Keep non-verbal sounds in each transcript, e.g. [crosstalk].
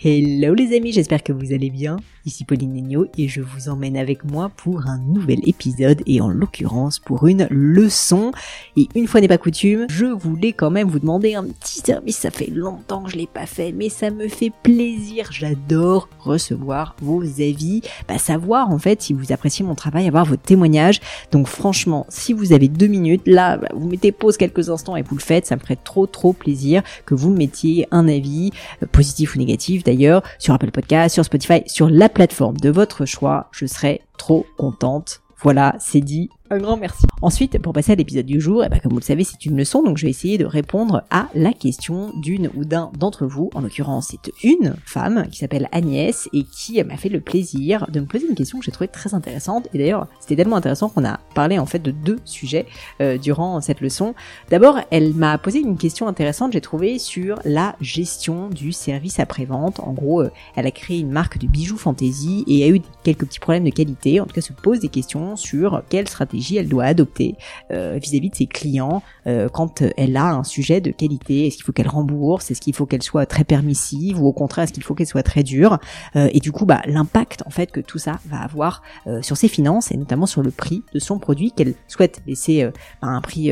Hello les amis, j'espère que vous allez bien. Ici Pauline Negno et je vous emmène avec moi pour un nouvel épisode et en l'occurrence pour une leçon. Et une fois n'est pas coutume, je voulais quand même vous demander un petit service. Ça fait longtemps que je l'ai pas fait, mais ça me fait plaisir. J'adore recevoir vos avis, bah, savoir en fait si vous appréciez mon travail, avoir votre témoignage. Donc franchement, si vous avez deux minutes, là, bah, vous mettez pause quelques instants et vous le faites. Ça me ferait trop trop plaisir que vous mettiez un avis, euh, positif ou négatif d'ailleurs, sur Apple Podcast, sur Spotify, sur la plateforme de votre choix. Je serai trop contente. Voilà, c'est dit. Un grand merci. Ensuite, pour passer à l'épisode du jour, eh ben, comme vous le savez, c'est une leçon, donc je vais essayer de répondre à la question d'une ou d'un d'entre vous. En l'occurrence, c'est une femme qui s'appelle Agnès et qui m'a fait le plaisir de me poser une question que j'ai trouvée très intéressante. Et d'ailleurs, c'était tellement intéressant qu'on a parlé en fait de deux sujets euh, durant cette leçon. D'abord, elle m'a posé une question intéressante, j'ai trouvé, sur la gestion du service après-vente. En gros, euh, elle a créé une marque de bijoux fantasy et a eu quelques petits problèmes de qualité. En tout cas, se pose des questions sur quelle stratégie elle doit adopter euh, vis-à-vis de ses clients euh, quand elle a un sujet de qualité. Est-ce qu'il faut qu'elle rembourse? Est-ce qu'il faut qu'elle soit très permissive? Ou au contraire est-ce qu'il faut qu'elle soit très dure? Euh, Et du coup, bah, l'impact en fait que tout ça va avoir sur ses finances et notamment sur le prix de son produit qu'elle souhaite laisser à un prix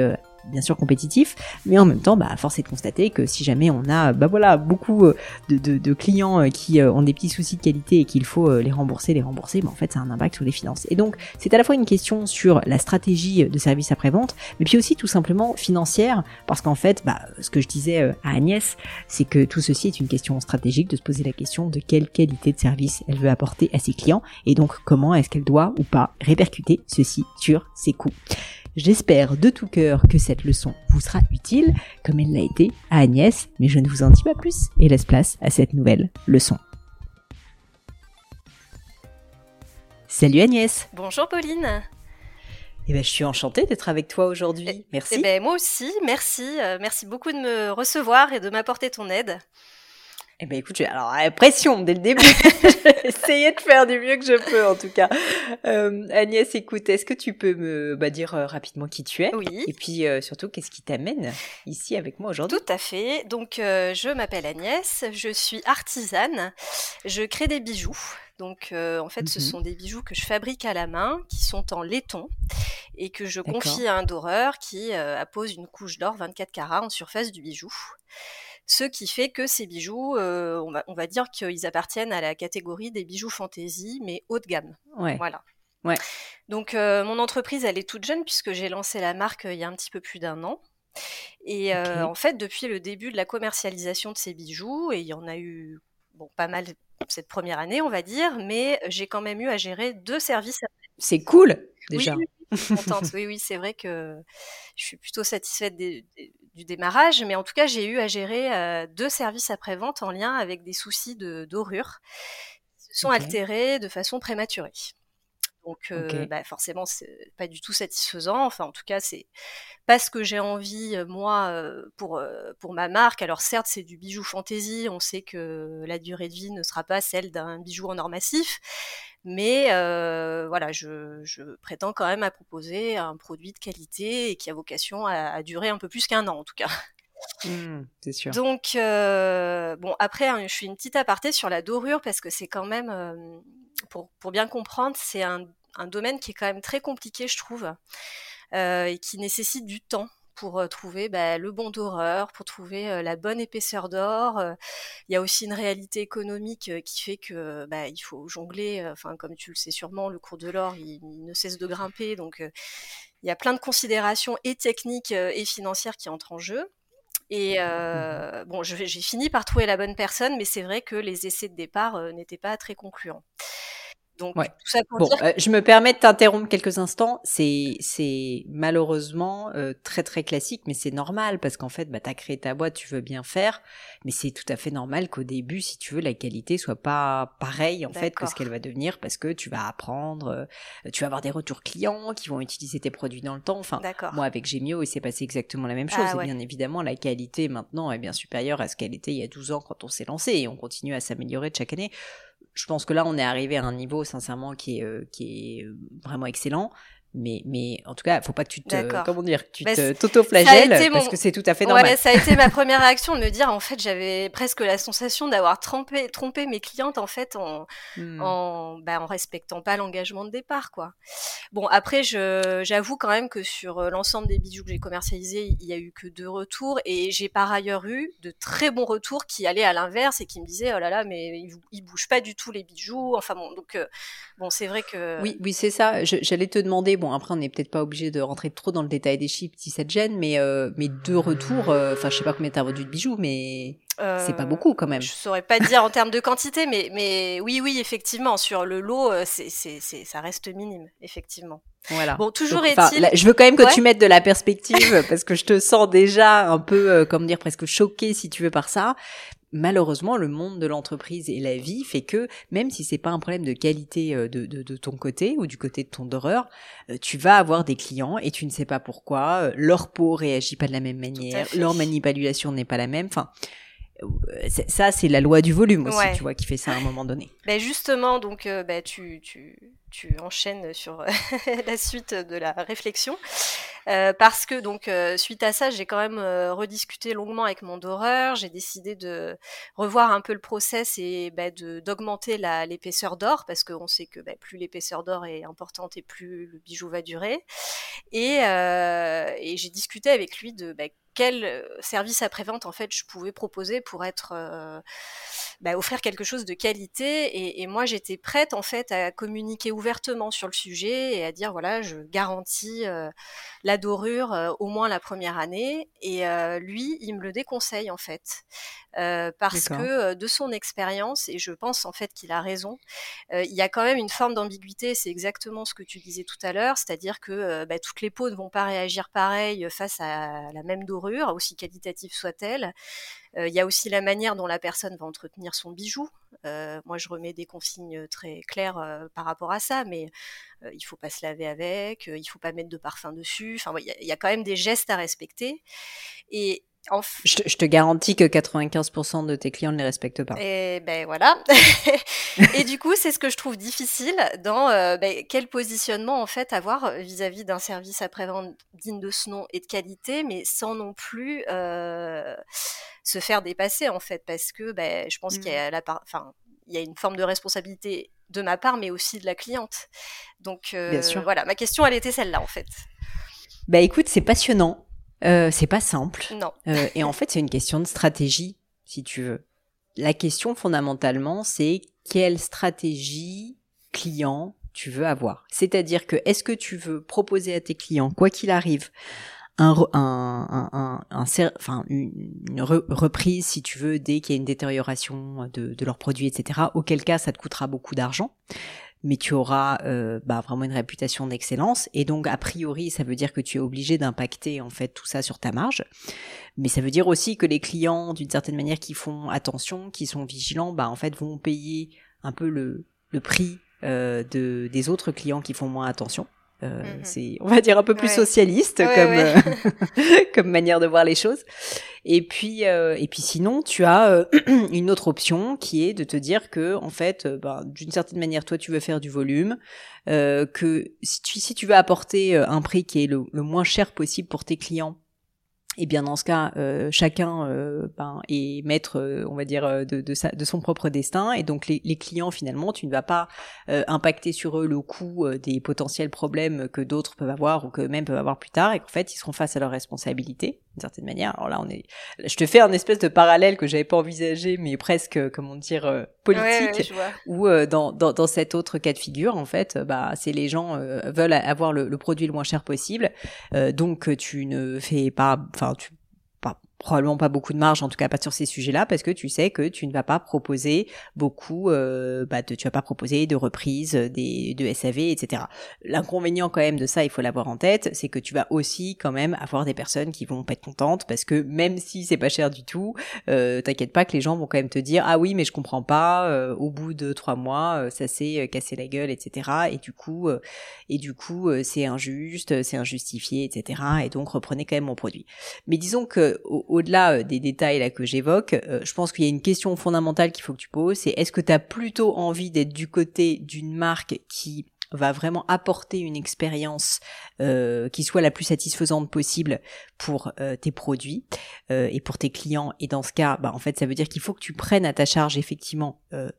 bien sûr compétitif, mais en même temps, bah, force est de constater que si jamais on a, bah voilà, beaucoup euh, de, clients euh, qui euh, ont des petits soucis de qualité et qu'il faut les rembourser, les rembourser, bah en fait, ça a un impact sur les finances. Et donc, c'est à la fois une question sur la stratégie de service après-vente, mais puis aussi tout simplement financière, parce qu'en fait, bah, ce que je disais à Agnès, c'est que tout ceci est une question stratégique de se poser la question de quelle qualité de service elle veut apporter à ses clients, et donc comment est-ce qu'elle doit ou pas répercuter ceci sur ses coûts. J'espère de tout cœur que cette leçon vous sera utile, comme elle l'a été à Agnès, mais je ne vous en dis pas plus et laisse place à cette nouvelle leçon. Salut Agnès Bonjour Pauline eh ben, je suis enchantée d'être avec toi aujourd'hui. Eh, merci. Eh ben, moi aussi, merci. Euh, merci beaucoup de me recevoir et de m'apporter ton aide. Eh ben écoute, alors pression dès le début. [laughs] Essayer de faire du mieux que je peux en tout cas. Euh, Agnès, écoute, est-ce que tu peux me bah, dire euh, rapidement qui tu es Oui. Et puis euh, surtout, qu'est-ce qui t'amène ici avec moi aujourd'hui? Tout à fait. Donc, je m'appelle Agnès, je suis artisane, je crée des bijoux. Donc, en fait, ce mhm. sont des bijoux que je fabrique à la main, qui sont en laiton, et que je confie à un doreur qui appose une couche d'or 24 carats en surface du bijou ce qui fait que ces bijoux, euh, on, va, dire qu'ils appartiennent à la catégorie des bijoux fantaisie, mais haut de gamme. Voilà. Ouais. Donc euh, mon entreprise, elle est toute jeune puisque j'ai lancé la marque euh, il y a un petit peu plus d'un an. Et en fait, depuis le début de la commercialisation de ces bijoux, et il y en a eu bon, pas mal cette première année, on va dire, mais j'ai quand même eu à gérer deux services. C'est cool, déjà. Oui, oui, oui, c'est vrai que je suis plutôt satisfaite des, du démarrage, mais en tout cas, j'ai eu à gérer euh, deux services après-vente en lien avec des soucis de dorure qui se sont altérés de façon prématurée. Donc, euh, bah, forcément, c'est pas du tout satisfaisant. Enfin, en tout cas, c'est pas ce que j'ai envie, euh, moi, pour, pour ma marque. Alors, certes, c'est du bijou fantaisie. On sait que la durée de vie ne sera pas celle d'un bijou en or massif. Mais euh, voilà, je, prétends quand même à proposer un produit de qualité et qui a vocation à, durer un peu plus qu'un an en tout cas. Mmh, c'est sûr. Donc, euh, bon, après, hein, je fais une petite aparté sur la dorure parce que c'est quand même, euh, pour, bien comprendre, c'est un, un domaine qui est quand même très compliqué, je trouve, et qui nécessite du temps pour trouver bah, le bon doreur, pour trouver la bonne épaisseur d'or. Il y a aussi une réalité économique qui fait que bah, il faut jongler. Enfin, comme tu le sais sûrement, le cours de l'or il, ne cesse de grimper, donc il y a plein de considérations et techniques et financières qui entrent en jeu. Et mmh bon, j'ai fini par trouver la bonne personne, mais c'est vrai que les essais de départ n'étaient pas très concluants. Donc, tout ça pour bon, euh, je me permets de t'interrompre quelques instants. C'est, c'est malheureusement euh, très très classique, mais c'est normal parce qu'en fait, bah, t'as créé ta boîte, tu veux bien faire, mais c'est tout à fait normal qu'au début, si tu veux, la qualité soit pas pareille en fait que ce qu'elle va devenir parce que tu vas apprendre, euh, tu vas avoir des retours clients qui vont utiliser tes produits dans le temps. Enfin, moi avec Gemio, il s'est passé exactement la même chose. Ah et bien évidemment, la qualité maintenant est bien supérieure à ce qu'elle était il y a 12 ans quand on s'est lancé et on continue à s'améliorer de chaque année je pense que là, on est arrivé à un niveau, sincèrement, qui est, euh, euh, vraiment excellent mais mais en tout cas faut pas que tu te comment dire tu bah, te t'auto-flagelles parce que c'est tout à fait normal. Ouais, ça a été ma première réaction de me dire en fait j'avais presque la sensation d'avoir trompé trompé mes clientes en fait en hmm. en bah, en respectant pas l'engagement de départ quoi. Bon après je j'avoue quand même que sur euh, l'ensemble des bijoux que j'ai commercialisés il y a eu que deux retours et j'ai par ailleurs eu de très bons retours qui allaient à l'inverse et qui me disaient oh là là mais ils, ils bougent pas du tout les bijoux. Enfin bon donc euh, bon c'est vrai que oui oui c'est ça. J'allais te demander bon après, on n'est peut-être pas obligé de rentrer trop dans le détail des chiffres si ça te gêne, mais, euh, mais deux retours, euh, enfin, je sais pas combien t'as vendu de bijoux, mais c'est pas euh, beaucoup quand même. Je saurais pas dire en termes de quantité, mais, mais oui, oui, effectivement, sur le lot, c'est, c'est, ça reste minime, effectivement. Voilà. Bon, toujours est-il. Je veux quand même que tu mettes de la perspective parce que je te sens déjà un peu, comme dire, presque choqué si tu veux par ça malheureusement, le monde de l'entreprise et la vie fait que même si c'est pas un problème de qualité euh, de, de, ton côté ou du côté de ton doreur, euh, tu vas avoir des clients et tu ne sais pas pourquoi, euh, leur peau réagit pas de la même manière, leur manipulation n'est pas la même. Enfin, ça c'est la loi du volume aussi, tu vois, qui fait ça à un moment donné. Ben justement, donc ben tu, tu, tu enchaînes sur [laughs] la suite de la réflexion. Euh, parce que donc euh, suite à ça, j'ai quand même euh, rediscuté longuement avec mon doreur. J'ai décidé de revoir un peu le process et bah, d'augmenter l'épaisseur d'or parce qu'on sait que bah, plus l'épaisseur d'or est importante et plus le bijou va durer. Et, et j'ai discuté avec lui de bah, quel service après-vente en fait je pouvais proposer pour être bah, offrir quelque chose de qualité. Et, moi, j'étais prête en fait à communiquer ouvertement sur le sujet et à dire voilà, je garantis euh, la dorure euh, au moins la première année. Et euh, lui, il me le déconseille en fait. parce que de son expérience, et je pense en fait qu'il a raison, il y a quand même une forme d'ambiguïté, c'est exactement ce que tu disais tout à l'heure, c'est-à-dire que bah, toutes les peaux ne vont pas réagir pareil face à la même dorure, aussi qualitative soit-elle. Il y a aussi la manière dont la personne va entretenir son bijou. moi, je remets des consignes très claires par rapport à ça, mais il faut pas se laver avec, il faut pas mettre de parfum dessus. Enfin, il y, a quand même des gestes à respecter. Et je, te, garantis que 95% de tes clients ne les respectent pas. Et ben voilà. [laughs] et du coup, c'est ce que je trouve difficile dans ben, quel positionnement en fait avoir vis-à-vis d'un service après-vente digne de ce nom et de qualité, mais sans non plus se faire dépasser en fait, parce que ben, je pense qu'il y a mmh. la enfin, il y a une forme de responsabilité de ma part, mais aussi de la cliente. Donc euh, voilà, ma question, elle était celle-là en fait. Bah écoute, c'est passionnant. Euh, c'est pas simple. Non. Euh, et en fait, c'est une question de stratégie, si tu veux. La question fondamentalement, c'est quelle stratégie client tu veux avoir. C'est-à-dire que est-ce que tu veux proposer à tes clients, quoi qu'il arrive, un, un, un, un enfin, une, reprise, si tu veux, dès qu'il y a une détérioration de, de leurs produits, etc. Auquel cas, ça te coûtera beaucoup d'argent, mais tu auras euh, bah, vraiment une réputation d'excellence. Et donc, a priori, ça veut dire que tu es obligé d'impacter en fait tout ça sur ta marge. Mais ça veut dire aussi que les clients, d'une certaine manière, qui font attention, qui sont vigilants, bah en fait, vont payer un peu le, le prix euh, de, des autres clients qui font moins attention. Euh, mhm. C'est, on va dire, un peu plus socialiste comme euh, [laughs] comme manière de voir les choses. Et puis euh, et puis sinon, tu as euh, [clears throat] une autre option qui est de te dire que en fait, ben, d'une certaine manière, toi, tu veux faire du volume, que si tu si tu veux apporter un prix qui est le, le moins cher possible pour tes clients et bien dans ce cas, euh, chacun euh, ben, est maître, euh, on va dire, de, son propre destin. Et donc les, clients, finalement, tu ne vas pas impacter sur eux le coût des potentiels problèmes que d'autres peuvent avoir ou que même peuvent avoir plus tard, et qu'en fait, ils seront face à leurs responsabilités d'une certaine manière. Alors là, on est, je te fais un espèce de parallèle que j'avais pas envisagé, mais presque, comment dire, politique, ou dans, dans, dans cet autre cas de figure, en fait, bah, c'est les gens veulent avoir le, le, produit le moins cher possible, donc tu ne fais pas, enfin, tu probablement pas beaucoup de marge, en tout cas pas sur ces sujets-là, parce que tu sais que tu ne vas pas proposer beaucoup, euh, bah, de, tu vas pas proposer de reprise des de SAV, etc. L'inconvénient quand même de ça, il faut l'avoir en tête, c'est que tu vas aussi quand même avoir des personnes qui vont pas être contentes, parce que même si c'est pas cher du tout, euh, t'inquiète pas que les gens vont quand même te dire ah oui mais je comprends pas, euh, au bout de trois mois euh, ça s'est euh, cassé la gueule, etc. Et du coup et du coup c'est injuste, c'est injustifié, etc. Et donc reprenez quand même mon produit. Mais disons que au-delà euh, des détails que j'évoque, euh, je pense qu'il y a une question fondamentale qu'il faut que tu poses, c'est est-ce que tu as plutôt envie d'être du côté d'une marque qui va vraiment apporter une expérience euh, qui soit la plus satisfaisante possible pour euh, tes produits euh, et pour tes clients. Et dans ce cas, bah, en fait, ça veut dire qu'il faut que tu prennes à ta charge effectivement euh,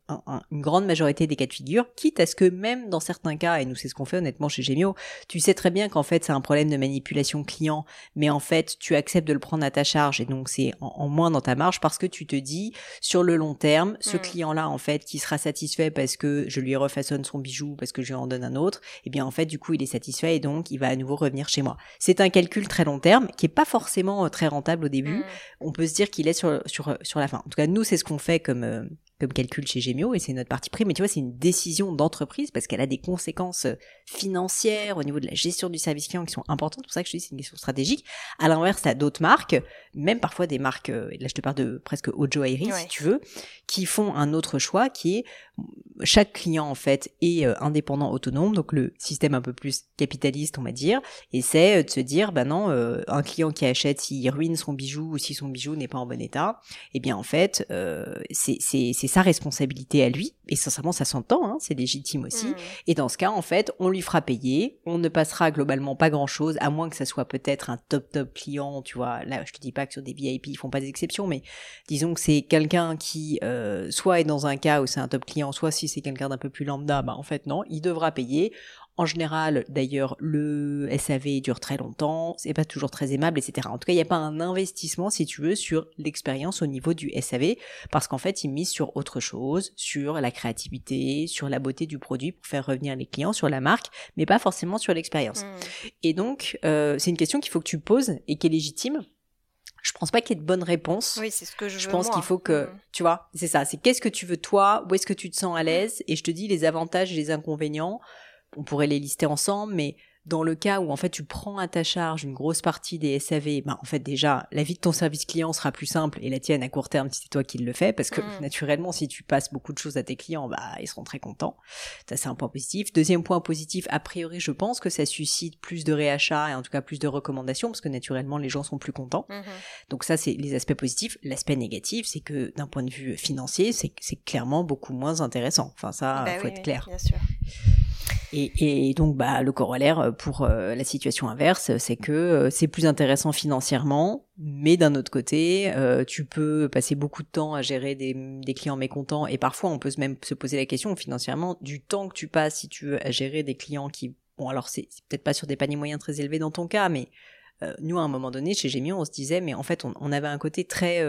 une grande majorité des cas de figure, quitte à ce que même dans certains cas, et nous c'est ce qu'on fait honnêtement chez Gemio, tu sais très bien qu'en fait c'est un problème de manipulation client, mais en fait tu acceptes de le prendre à ta charge et donc c'est en, moins dans ta marge parce que tu te dis sur le long terme, ce mm. client-là en fait qui sera satisfait parce que je lui refaçonne son bijou, parce que je lui en donne un autre, et eh bien en fait du coup il est satisfait et donc il va à nouveau revenir chez moi. C'est un calcul très long terme qui est pas forcément euh, très rentable au début. Mm. On peut se dire qu'il est sur, sur, sur la fin. En tout cas, nous, c'est ce qu'on fait comme, euh, comme calcul chez Gemio et c'est notre partie prime. Mais tu vois, c'est une décision d'entreprise parce qu'elle a des conséquences euh, financières au niveau de la gestion du service client qui sont importantes. C'est pour ça que je dis c'est une question stratégique. À l'inverse, t'as d'autres marques, même parfois des marques, là je te parle de presque Ojo Airy si tu veux, qui font un autre choix qui est chaque client en fait est euh, indépendant, autonome, donc le système un peu plus capitaliste on va dire, et c'est euh, de se dire bah non, euh, un client qui achète s'il ruine son bijou ou si son bijou n'est pas en bon état, eh bien en fait c'est c'est sa responsabilité à lui, et sincèrement ça s'entend, hein, c'est légitime aussi, mmh. et dans ce cas en fait on lui fera payer, on ne passera globalement pas grand chose, à moins que ça soit peut-être un top top client, tu vois, là je te dis pas que sur des VIP ils font pas d'exception, mais disons que c'est quelqu'un qui soit est dans un cas où c'est un top client, soit si c'est quelqu'un d'un peu plus lambda, bah en fait non, il devra payer. En général, d'ailleurs, le SAV dure très longtemps, c'est pas toujours très aimable, etc. En tout cas, il n'y a pas un investissement, si tu veux, sur l'expérience au niveau du SAV, parce qu'en fait, il mise sur autre chose, sur la créativité, sur la beauté du produit pour faire revenir les clients, sur la marque, mais pas forcément sur l'expérience. Mmh. Et donc, euh, c'est une question qu'il faut que tu poses et qui est légitime je pense pas qu'il y ait de bonne réponse. Oui, c'est ce que je, je pense qu'il faut que, mm. tu vois, c'est ça. C'est qu'est-ce que tu veux toi, où est-ce que tu te sens à l'aise, et je te dis les avantages et les inconvénients. On pourrait les lister ensemble, mais dans le cas où en fait tu prends à ta charge une grosse partie des SAV, ben en fait déjà la vie de ton service client sera plus simple et la tienne à court terme si c'est toi qui le fais parce que mm. naturellement si tu passes beaucoup de choses à tes clients, bah ils seront très contents. Ça c'est un point positif. Deuxième point positif, a priori je pense que ça suscite plus de réachats et en tout cas plus de recommandations parce que naturellement les gens sont plus contents. Mm-hmm. Donc ça c'est les aspects positifs. L'aspect négatif c'est que d'un point de vue financier c'est clairement beaucoup moins intéressant. Enfin ça bah faut être clair. Bien sûr. Et, et, donc, bah, le corollaire pour euh, la situation inverse, c'est que euh, c'est plus intéressant financièrement, mais d'un autre côté, euh, tu peux passer beaucoup de temps à gérer des, clients mécontents, et parfois on peut même se poser la question financièrement du temps que tu passes si tu veux à gérer des clients qui, bon, alors c'est peut-être pas sur des paniers moyens très élevés dans ton cas, mais nous à un moment donné chez Gemio, on se disait, mais en fait, on avait un côté très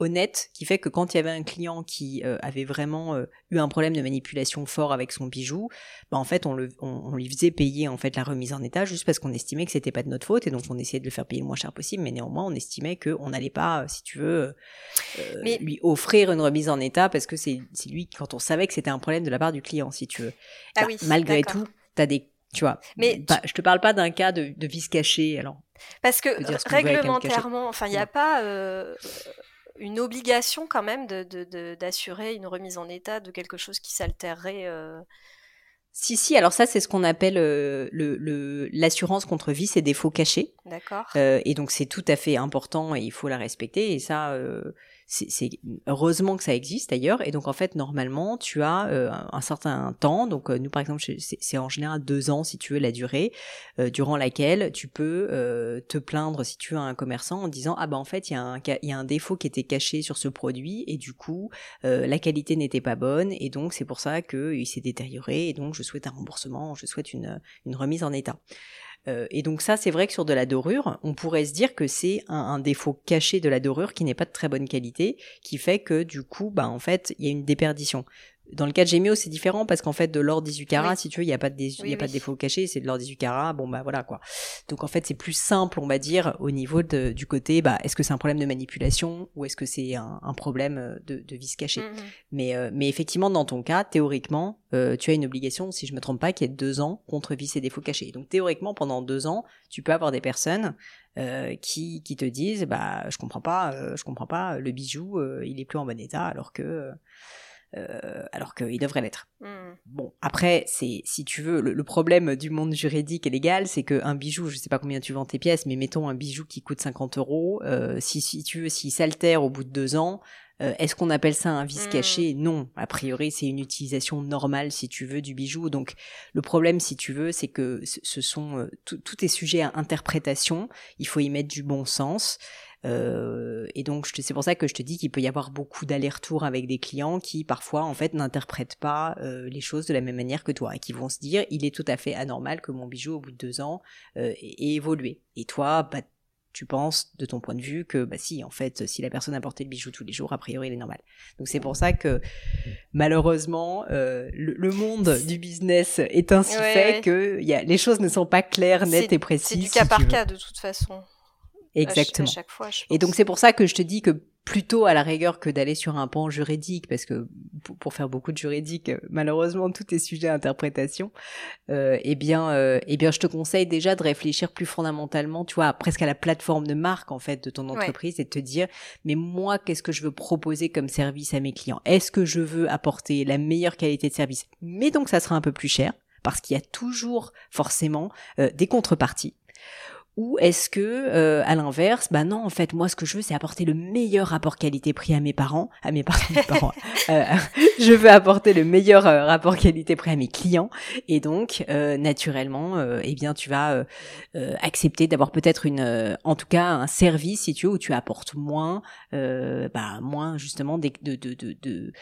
honnête qui fait que quand il y avait un client qui euh, avait vraiment euh, eu un problème de manipulation fort avec son bijou, bah en fait on, le, on, lui faisait payer en fait la remise en état juste parce qu'on estimait que c'était pas de notre faute et donc on essayait de le faire payer le moins cher possible, mais néanmoins on estimait que on n'allait pas, euh, si tu veux, lui offrir une remise en état parce que c'est lui quand on savait que c'était un problème de la part du client, si tu veux. Ah bah, oui, malgré tout, t'as des tu vois. Mais bah, je te parle pas d'un cas de, de vice caché, alors. Parce que réglementairement, enfin, il n'y a pas une obligation quand même d'assurer de, une remise en état de quelque chose qui s'altérerait. Euh. Si, si, alors ça, c'est ce qu'on appelle euh, l'assurance contre vice et défauts cachés. D'accord. Euh, et donc, c'est tout à fait important et il faut la respecter. Et ça, c'est heureusement que ça existe d'ailleurs. Et donc en fait, normalement, tu as euh, un certain temps. Donc euh, nous, par exemple, c'est en général deux ans si tu veux la durée euh, durant laquelle tu peux te plaindre si tu à un commerçant en disant ah ben en fait il y a un il y a un défaut qui était caché sur ce produit et du coup la qualité n'était pas bonne et donc c'est pour ça que il s'est détérioré et donc je souhaite un remboursement, je souhaite une remise en état. Euh, et donc ça, c'est vrai que sur de la dorure, on pourrait se dire que c'est un, défaut caché de la dorure qui n'est pas de très bonne qualité, qui fait que du coup, bah en fait, il y a une déperdition. Dans le cas de Gemio, c'est différent parce qu'en fait, de l'or 18 carats, si tu veux, il n'y a pas de, il y a pas de défaut caché, c'est de l'or 18 carats. Bon, bah voilà quoi. Donc en fait, c'est plus simple, on va dire, au niveau de, du côté, bah, est-ce que c'est un problème de manipulation ou est-ce que c'est un, un, problème euh, de, de vis caché mmh mais, euh, mais effectivement, dans ton cas, théoriquement, euh, tu as une obligation, si je me trompe pas, qui est de deux ans contre vis et défauts cachés. Donc théoriquement, pendant deux ans, tu peux avoir des personnes euh, qui, qui te disent, bah, je comprends pas, je comprends pas, le bijou, il est plus en bon état, alors que euh, alors qu'il devrait l'être. Hmm. Bon, après, c'est si tu veux, le, problème du monde juridique et légal, c'est qu'un bijou, je sais pas combien tu vends tes pièces, mais mettons un bijou qui coûte 50 euros, euh, si, si tu veux, s'il s'altère au bout de deux ans, euh, est-ce qu'on appelle ça un vice hmm. caché? Non, a priori c'est une utilisation normale si tu veux du bijou. Donc le problème si tu veux c'est que ce sont tout est sujet à interprétation. Il faut y mettre du bon sens. Euh, et donc c'est pour ça que je te dis qu'il peut y avoir beaucoup d'allers-retours avec des clients qui parfois en fait n'interprètent pas euh, les choses de la même manière que toi et qui vont se dire il est tout à fait anormal que mon bijou au bout de deux ans euh, ait évolué. Et toi, bah, tu penses de ton point de vue que bah si en fait si la personne a porté le bijou tous les jours a priori il est normal. Donc c'est pour ça que malheureusement euh, le, monde du business est ainsi fait que y a, les choses ne sont pas claires nettes et précises c'est du cas par cas de toute façon Exactement. chaque fois, et donc c'est pour ça que je te dis que plutôt à la rigueur que d'aller sur un pan juridique, parce que pour faire beaucoup de juridique, malheureusement tout est sujet à interprétation. Euh, eh bien, euh, eh bien, je te conseille déjà de réfléchir plus fondamentalement, tu vois, presque à la plateforme de marque en fait de ton entreprise et de te dire, mais moi, qu'est-ce que je veux proposer comme service à mes clients? Est-ce que je veux apporter la meilleure qualité de service? Mais donc ça sera un peu plus cher parce qu'il y a toujours forcément euh, des contreparties ou est-ce que, euh, à l'inverse, bah non, en fait, moi, ce que je veux, c'est apporter le meilleur rapport qualité-prix à mes parents, à mes, parents. [laughs] Euh, je veux apporter le meilleur euh, rapport qualité-prix à mes clients, et donc, naturellement, eh bien, tu vas accepter d'avoir peut-être une, en tout cas, un service, si tu veux, où tu apportes moins, bah, moins justement de, de, de, de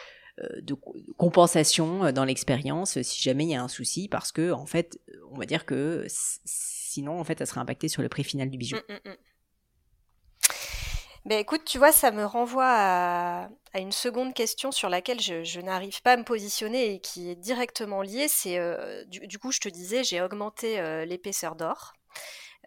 de compensation dans l'expérience si jamais il y a un souci parce que en fait on va dire que Sinon, en fait, ça serait impacté sur le prix final du bijou. Mm, mm, mm. Ben écoute, tu vois, ça me renvoie à, une seconde question sur laquelle je, n'arrive pas à me positionner et qui est directement liée. C'est euh, du, coup, je te disais, j'ai augmenté euh, l'épaisseur d'or.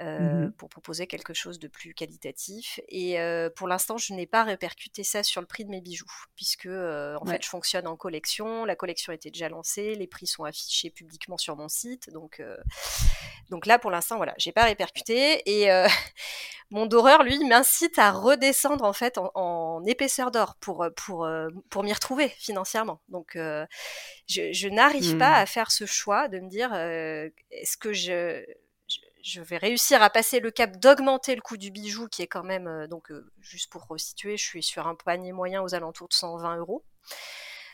Euh, mmh pour proposer quelque chose de plus qualitatif. Et euh, pour l'instant, je n'ai pas répercuté ça sur le prix de mes bijoux, puisque euh, en fait, je fonctionne en collection. La collection était déjà lancée, les prix sont affichés publiquement sur mon site. Donc, donc là, pour l'instant, voilà, j'ai pas répercuté. Et [laughs] mon doreur, lui, m'incite à redescendre en fait en, épaisseur d'or pour pour pour m'y retrouver financièrement. Donc, je, je n'arrive pas mmh. à faire ce choix de me dire est-ce que je je vais réussir à passer le cap d'augmenter le coût du bijou, qui est quand même, euh, donc euh, juste pour resituer, je suis sur un panier moyen aux alentours de 120 euros.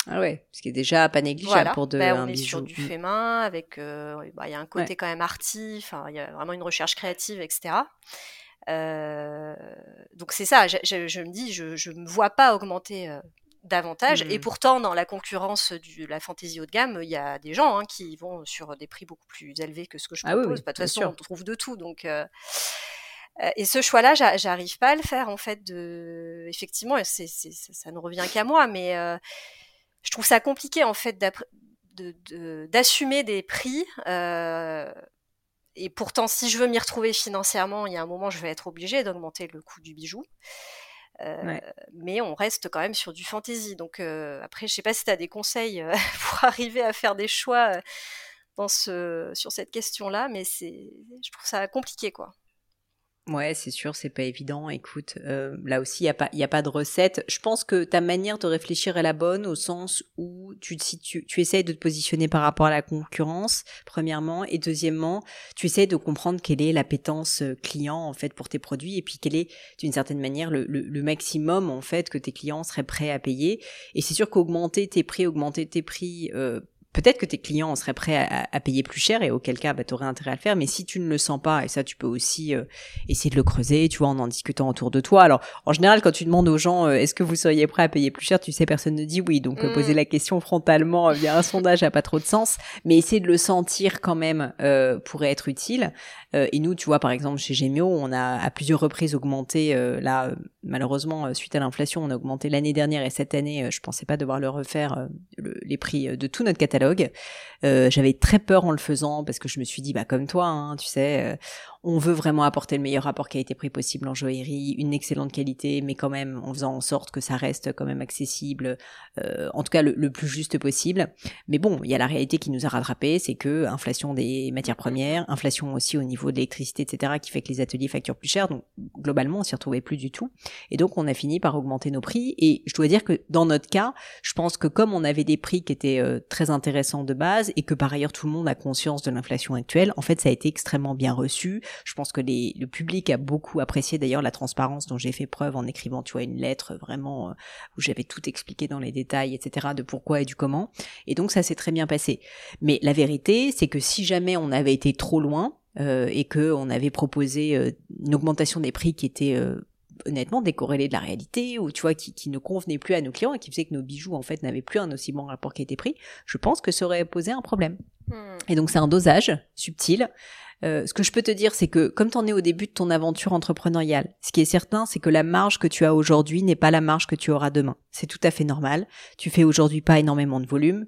Ah ouais, ce qui est déjà pas négligeable pour de ben, on est sur du mm. fait main, avec, euh, bah, il y a un côté quand même arty, il y a vraiment une recherche créative, etc. donc c'est ça, je, me dis, je ne me vois pas augmenter davantage. Et mmh. pourtant, dans la concurrence de la fantaisie haut de gamme, il y a des gens hein, qui vont sur des prix beaucoup plus élevés que ce que je ah propose. Bah, de toute façon, on trouve de tout. Donc, euh, euh, et ce choix-là, j'arrive pas à le faire en fait. De... Effectivement, c'est, ça ne revient qu'à moi, mais euh, je trouve ça compliqué en fait d'assumer des prix. et pourtant, si je veux m'y retrouver financièrement, il y a un moment, je vais être obligée d'augmenter le coût du bijou. Euh, mais on reste quand même sur du fantasy. Donc euh, après, je sais pas si tu as des conseils euh, [laughs] pour arriver à faire des choix sur cette question-là, mais c'est, je trouve ça compliqué, quoi. Ouais, c'est sûr, c'est pas évident. Écoute, euh, là aussi, il y a pas, y a pas de recette. Je pense que ta manière de réfléchir est la bonne au sens où tu, si tu, tu essayes de te positionner par rapport à la concurrence, premièrement, et deuxièmement, tu essayes de comprendre quelle est l'appétence euh, client en fait pour tes produits, et puis quel est, d'une certaine manière, le, le, le, maximum en fait que tes clients seraient prêts à payer. Et c'est sûr qu'augmenter tes prix, augmenter tes prix euh, peut-être que tes clients seraient prêts à, payer plus cher et auquel cas bah, tu aurais intérêt à le faire. Mais si tu ne le sens pas et ça tu peux aussi euh, essayer de le creuser tu vois en en discutant autour de toi. Alors en général quand tu demandes aux gens euh, est-ce que vous seriez prêts à payer plus cher tu sais personne ne dit oui. Donc euh, poser mm. la question frontalement via un sondage a pas trop de sens. Mais essayer de le sentir quand même pourrait être utile. Et nous tu vois par exemple chez Gemio on a à plusieurs reprises augmenté là malheureusement suite à l'inflation on a augmenté l'année dernière et cette année je pensais pas devoir le refaire les prix de tout notre catalogue euh, j'avais très peur en le faisant parce que je me suis dit, bah comme toi, hein, tu sais, euh, on veut vraiment apporter le meilleur rapport qualité-prix possible en joaillerie, une excellente qualité, mais quand même en faisant en sorte que ça reste quand même accessible, euh, en tout cas le, plus juste possible. Mais bon, il y a la réalité qui nous a rattrapé, c'est que inflation des matières premières, inflation aussi au niveau de l'électricité, etc., qui fait que les ateliers facturent plus cher. Donc globalement, on s'y retrouvait plus du tout. Et donc on a fini par augmenter nos prix. Et je dois dire que dans notre cas, je pense que comme on avait des prix qui étaient euh, très intéressants de base et que par ailleurs tout le monde a conscience de l'inflation actuelle, en fait ça a été extrêmement bien reçu. Je pense que les, le public a beaucoup apprécié d'ailleurs la transparence dont j'ai fait preuve en écrivant, tu vois, une lettre vraiment euh, où j'avais tout expliqué dans les détails, etc., de pourquoi et du comment. Et donc ça s'est très bien passé. Mais la vérité, c'est que si jamais on avait été trop loin, euh, et que on avait proposé euh, une augmentation des prix qui était honnêtement décorrélée de la réalité ou tu vois qui, qui, ne convenait plus à nos clients et qui faisait que nos bijoux en fait n'avaient plus un aussi bon rapport qui était pris, je pense que ça aurait posé un problème. Hmm. Et donc c'est un dosage subtil euh, ce que je peux te dire, c'est que comme tu en es au début de ton aventure entrepreneuriale, ce qui est certain, c'est que la marge que tu as aujourd'hui n'est pas la marge que tu auras demain. C'est tout à fait normal. Tu fais aujourd'hui pas énormément de volume,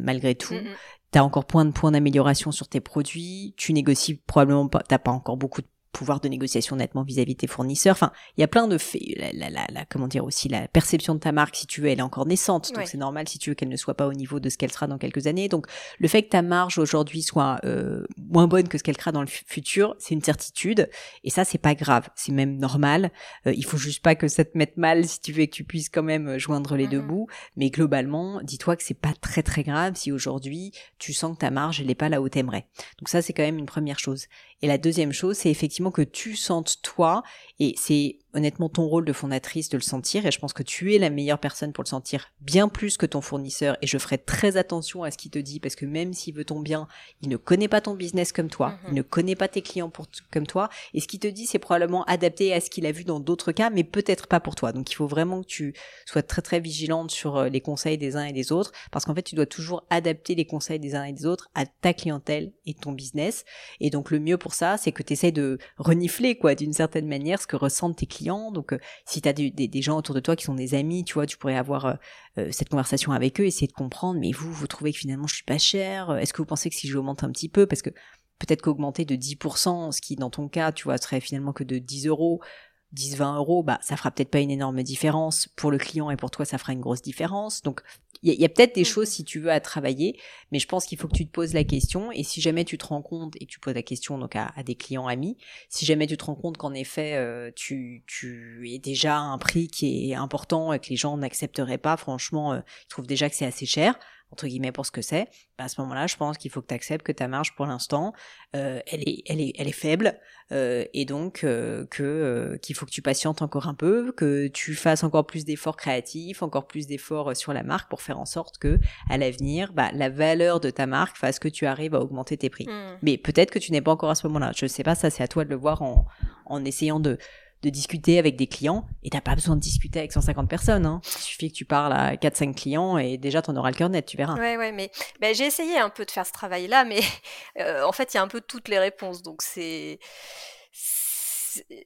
malgré tout. Mm, mm. Tu as encore point de points d'amélioration sur tes produits. Tu négocies probablement pas, t'as pas encore beaucoup de pouvoir de négociation nettement vis-à-vis de tes fournisseurs. Enfin, il y a plein de faits. La, la, la, comment dire aussi, la perception de ta marque, si tu veux, elle est encore naissante. Donc c'est normal si tu veux qu'elle ne soit pas au niveau de ce qu'elle sera dans quelques années. Donc le fait que ta marge aujourd'hui soit euh, moins bonne que ce qu'elle sera dans le futur, c'est une certitude. Et ça, c'est pas grave. C'est même normal. Euh, il faut juste pas que ça te mette mal si tu veux que tu puisses quand même euh, joindre les deux bouts. Mais globalement, dis-toi que c'est pas très très grave si aujourd'hui tu sens que ta marge elle est pas là où t'aimerais. Donc ça, c'est quand même une première chose. Et la deuxième chose, c'est effectivement que tu sentes toi, et c'est honnêtement ton rôle de fondatrice de le sentir et je pense que tu es la meilleure personne pour le sentir bien plus que ton fournisseur et je ferai très attention à ce qu'il te dit parce que même s'il veut ton bien, il ne connaît pas ton business comme toi, mhm. il ne connaît pas tes clients pour comme toi et ce qu'il te dit c'est probablement adapté à ce qu'il a vu dans d'autres cas mais peut-être pas pour toi. Donc il faut vraiment que tu sois très très vigilante sur euh, les conseils des uns et des autres parce qu'en fait tu dois toujours adapter les conseils des uns et des autres à ta clientèle et ton business et donc le mieux pour ça c'est que tu essaies de renifler quoi d'une certaine manière ce que ressentent tes clients donc, euh, si tu as des, gens autour de toi qui sont des amis, tu vois, tu pourrais avoir euh, euh, cette conversation avec eux, essayer de comprendre. Mais vous, vous trouvez que finalement je suis pas cher Est-ce que vous pensez que si j'augmente un petit peu, parce que peut-être qu'augmenter de 10%, ce qui dans ton cas, tu vois, serait finalement que de 10 euros, 10-20 euros, bah ça fera peut-être pas une énorme différence pour le client et pour toi ça fera une grosse différence. Donc il y a, peut-être des mmh. choses si tu veux à travailler, mais je pense qu'il faut que tu te poses la question et si jamais tu te rends compte et tu poses la question donc à, des clients amis, si jamais tu te rends compte qu'en effet euh, tu tu es déjà à un prix qui est important et que les gens n'accepteraient pas, franchement, euh, ils trouvent déjà que c'est assez cher entre guillemets pour ce que c'est, bah, à ce moment-là, je pense qu'il faut que tu acceptes que ta marge pour l'instant, euh, elle est elle est elle est faible euh, et donc euh, que euh, qu'il faut que tu patientes encore un peu, que tu fasses encore plus d'efforts créatifs, encore plus d'efforts sur la marque pour faire en sorte que à l'avenir, bah, la valeur de ta marque fasse que tu arrives à augmenter tes prix. Hmm. Mais peut-être que tu n'es pas encore à ce moment-là. Je sais pas, ça c'est à toi de le voir en en essayant de de discuter avec des clients et t'as pas besoin de discuter avec 150 personnes. Hein. Il suffit que tu parles à 4-5 clients et déjà t'en auras le cœur net, tu verras. Ouais, ouais, mais ben, j'ai essayé un peu de faire ce travail-là, mais [laughs] euh, en fait il y a un peu toutes les réponses, donc c'est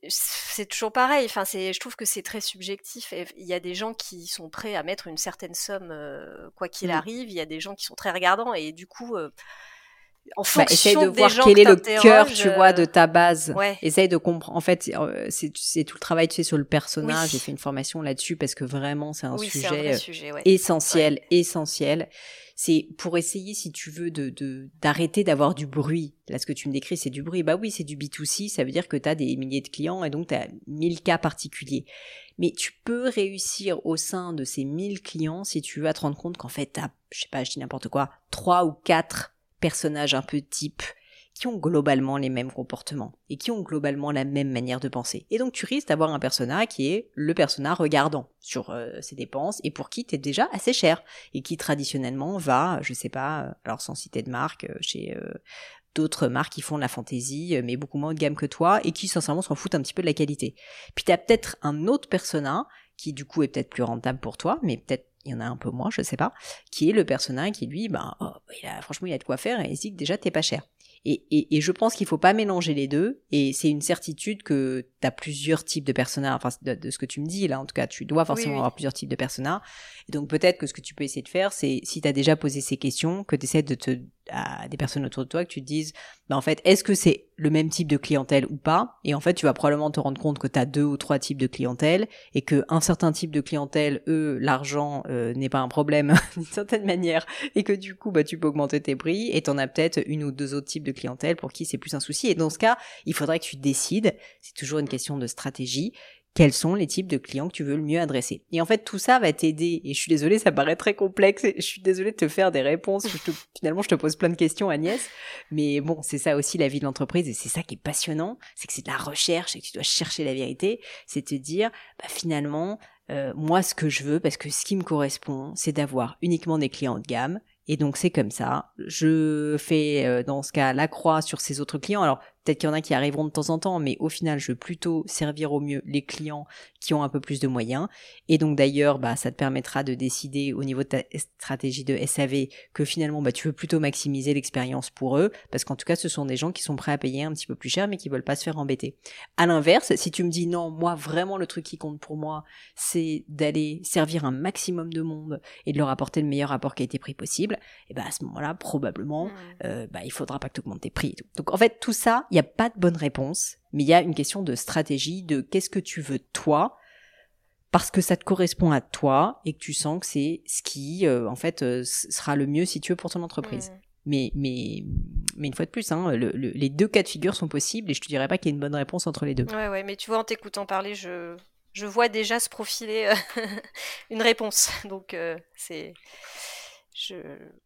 c'est toujours pareil. Enfin, c'est, je trouve que c'est très subjectif. Il y a des gens qui sont prêts à mettre une certaine somme, euh, quoi qu'il arrive. Il y a des gens qui sont très regardants et du coup, euh, en bah, essaye de voir quel est le cœur, tu vois, de ta base. Ouais. Essaye de comprendre. En fait, euh, c'est tout le travail tu sais sur le personnage. J'ai fait une formation là-dessus parce que vraiment c'est un, sujet, euh, essentiel, essentiel. c'est pour essayer, si tu veux, de d'arrêter d'avoir du bruit. Là, ce que tu me décris, c'est du bruit. Bah oui, c'est du B2C, ça veut dire que tu as des milliers de clients et donc tu as 1000 cas particuliers. Mais tu peux réussir au sein de ces 1000 clients si tu veux à te rendre compte qu'en fait, tu as, je sais pas, je dis n'importe quoi, trois ou quatre personnages un peu type qui ont globalement les mêmes comportements et qui ont globalement la même manière de penser. Et donc tu risques d'avoir un persona qui est le persona regardant sur euh, ses dépenses et pour qui tu es déjà assez cher et qui traditionnellement va, je sais pas, euh, alors sans citer de marque, euh, chez d'autres marques qui font de la fantaisie mais beaucoup moins haut de gamme que toi et qui sincèrement s'en foutent un petit peu de la qualité. Puis tu as peut-être un autre persona qui du coup est peut-être plus rentable pour toi, mais peut-être il y en a un peu moins, je sais pas, qui est le personnage qui lui, ben, oh, il a, franchement, il a de quoi faire et il dit que déjà t'es pas cher. Et, et, et, je pense qu'il faut pas mélanger les deux. Et c'est une certitude que tu as plusieurs types de personnages. Enfin, de, ce que tu me dis là, en tout cas, tu dois forcément avoir plusieurs types de personnages. Et donc peut-être que ce que tu peux essayer de faire, c'est si tu as déjà posé ces questions, que tu essaies de te à des personnes autour de toi que tu te dises, bah en fait, est-ce que c'est le même type de clientèle ou pas? Et en fait, tu vas probablement te rendre compte que tu as deux ou trois types de clientèle et que un certain type de clientèle, eux, l'argent euh, n'est pas un problème [laughs] d'une certaine manière et que du coup, bah tu peux augmenter tes prix et t'en as peut-être une ou deux autres types de clientèle pour qui c'est plus un souci. Et dans ce cas, il faudrait que tu décides. C'est toujours une question de stratégie quels sont les types de clients que tu veux le mieux adresser. Et en fait, tout ça va t'aider. Et je suis désolée, ça paraît très complexe. je suis désolée de te faire des réponses. finalement, je te pose plein de questions, Agnès. Mais bon, c'est ça aussi la vie de l'entreprise. Et c'est ça qui est passionnant. C'est que c'est de la recherche et que tu dois chercher la vérité. C'est te dire, bah, finalement, euh, moi, ce que je veux, parce que ce qui me correspond, c'est d'avoir uniquement des clients haut de gamme. Et donc c'est comme ça. Je fais euh, dans ce cas la croix sur ces autres clients. Alors Peut-être qu'il y en a qui arriveront de temps en temps, mais au final, je veux plutôt servir au mieux les clients qui ont un peu plus de moyens. Et donc d'ailleurs, bah, ça te permettra de décider au niveau de ta stratégie de SAV que finalement, bah, tu veux plutôt maximiser l'expérience pour eux, parce qu'en tout cas, ce sont des gens qui sont prêts à payer un petit peu plus cher, mais qui veulent pas se faire embêter. À l'inverse, si tu me dis non, moi vraiment le truc qui compte pour moi, c'est d'aller servir un maximum de monde et de leur apporter le meilleur rapport qualité-prix possible, et bah à ce moment-là, probablement, mmh. euh, bah, il faudra pas que tu augmentes tes prix. Donc en fait, tout ça, il n'y a pas de bonne réponse, mais il y a une question de stratégie, de qu'est-ce que tu veux toi, parce que ça te correspond à toi et que tu sens que c'est ce qui, euh, en fait, euh, sera le mieux si tu veux pour ton entreprise. Mmh. Mais, mais, mais une fois de plus, hein, les deux cas de figure sont possibles et je te dirais pas qu'il y a une bonne réponse entre les deux. Ouais, ouais, mais tu vois, en t'écoutant parler, je, je vois déjà se profiler euh, [laughs] une réponse. Donc, c'est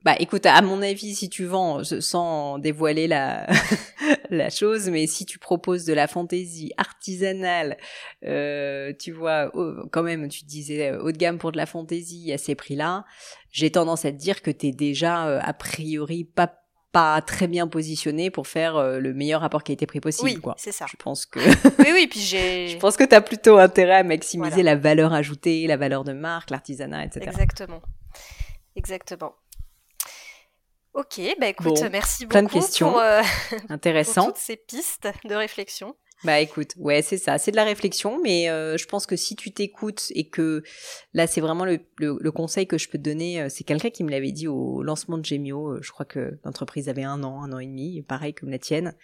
bah écoute, à mon avis, si tu vends, sans dévoiler la, [laughs] la chose, mais si tu proposes de la fantaisie artisanale, euh, tu vois, quand même, tu disais euh, haut de gamme pour de la fantaisie à ces prix-là, j'ai tendance à te dire que t'es déjà euh, a priori pas pas très bien positionné pour faire euh, le meilleur rapport qui a été pris possible. Oui, c'est ça. Je pense que. [laughs] oui, oui, puis j'ai. [laughs] Je pense que t'as plutôt intérêt à maximiser la valeur ajoutée, la valeur de marque, l'artisanat, etc. Exactement. Exactement. Ok, bah écoute, merci beaucoup plein de questions pour, euh, [laughs] Intéressant. toutes ces pistes de réflexion. Bah écoute, ouais, c'est ça, c'est de la réflexion, mais euh, je pense que si tu t'écoutes et que là, c'est vraiment le, le, conseil que je peux te donner, euh, c'est quelqu'un qui me l'avait dit au lancement de Gemio, je crois que l'entreprise avait un an, un an et demi, pareil comme la tienne,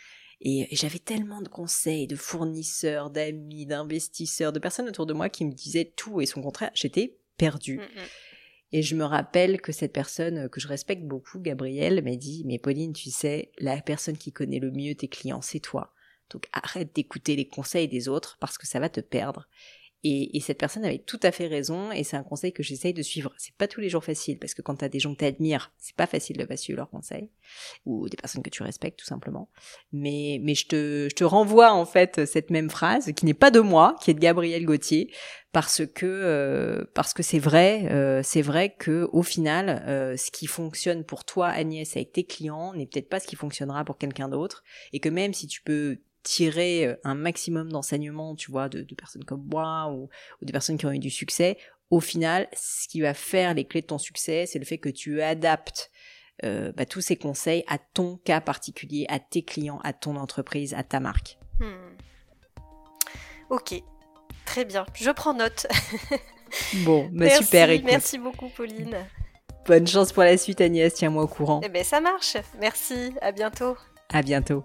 et, j'avais tellement de conseils, de fournisseurs, d'amis, d'investisseurs, de personnes autour de moi qui me disaient tout et son contraire, j'étais perdue. Mm, mm. Et je me rappelle que cette personne que je respecte beaucoup, Gabrielle, m'a dit, mais Pauline, tu sais, la personne qui connaît le mieux tes clients, c'est toi. Donc arrête d'écouter les conseils des autres parce que ça va te perdre. Et, cette personne avait tout à fait raison, et c'est un conseil que j'essaye de suivre. C'est pas tous les jours facile, parce que quand t'as des gens que t'admires, c'est pas facile de pas suivre leurs conseils, ou des personnes que tu respectes tout simplement. Mais, mais je te, je te renvoie en fait cette même phrase, qui n'est pas de moi, qui est de Gabriel Gauthier, parce que euh, parce que c'est vrai, euh, c'est vrai que au final, euh, ce qui fonctionne pour toi Agnès avec tes clients n'est peut-être pas ce qui fonctionnera pour quelqu'un d'autre, et que même si tu peux tirer euh, un maximum d'enseignements, tu vois, de, personnes comme moi ou, des personnes qui ont eu du succès, au final, ce qui va faire les clés de ton succès, c'est le fait que tu adaptes euh, bah, tous ces conseils à ton cas particulier, à tes clients, à ton entreprise, à ta marque. Hmm. Ok, très bien, je prends note. [laughs] bon, bah super, écoute. Merci beaucoup, Pauline. Bonne chance pour la suite, Agnès, tiens-moi au courant. Eh ben, ça marche. Merci, à bientôt. À bientôt.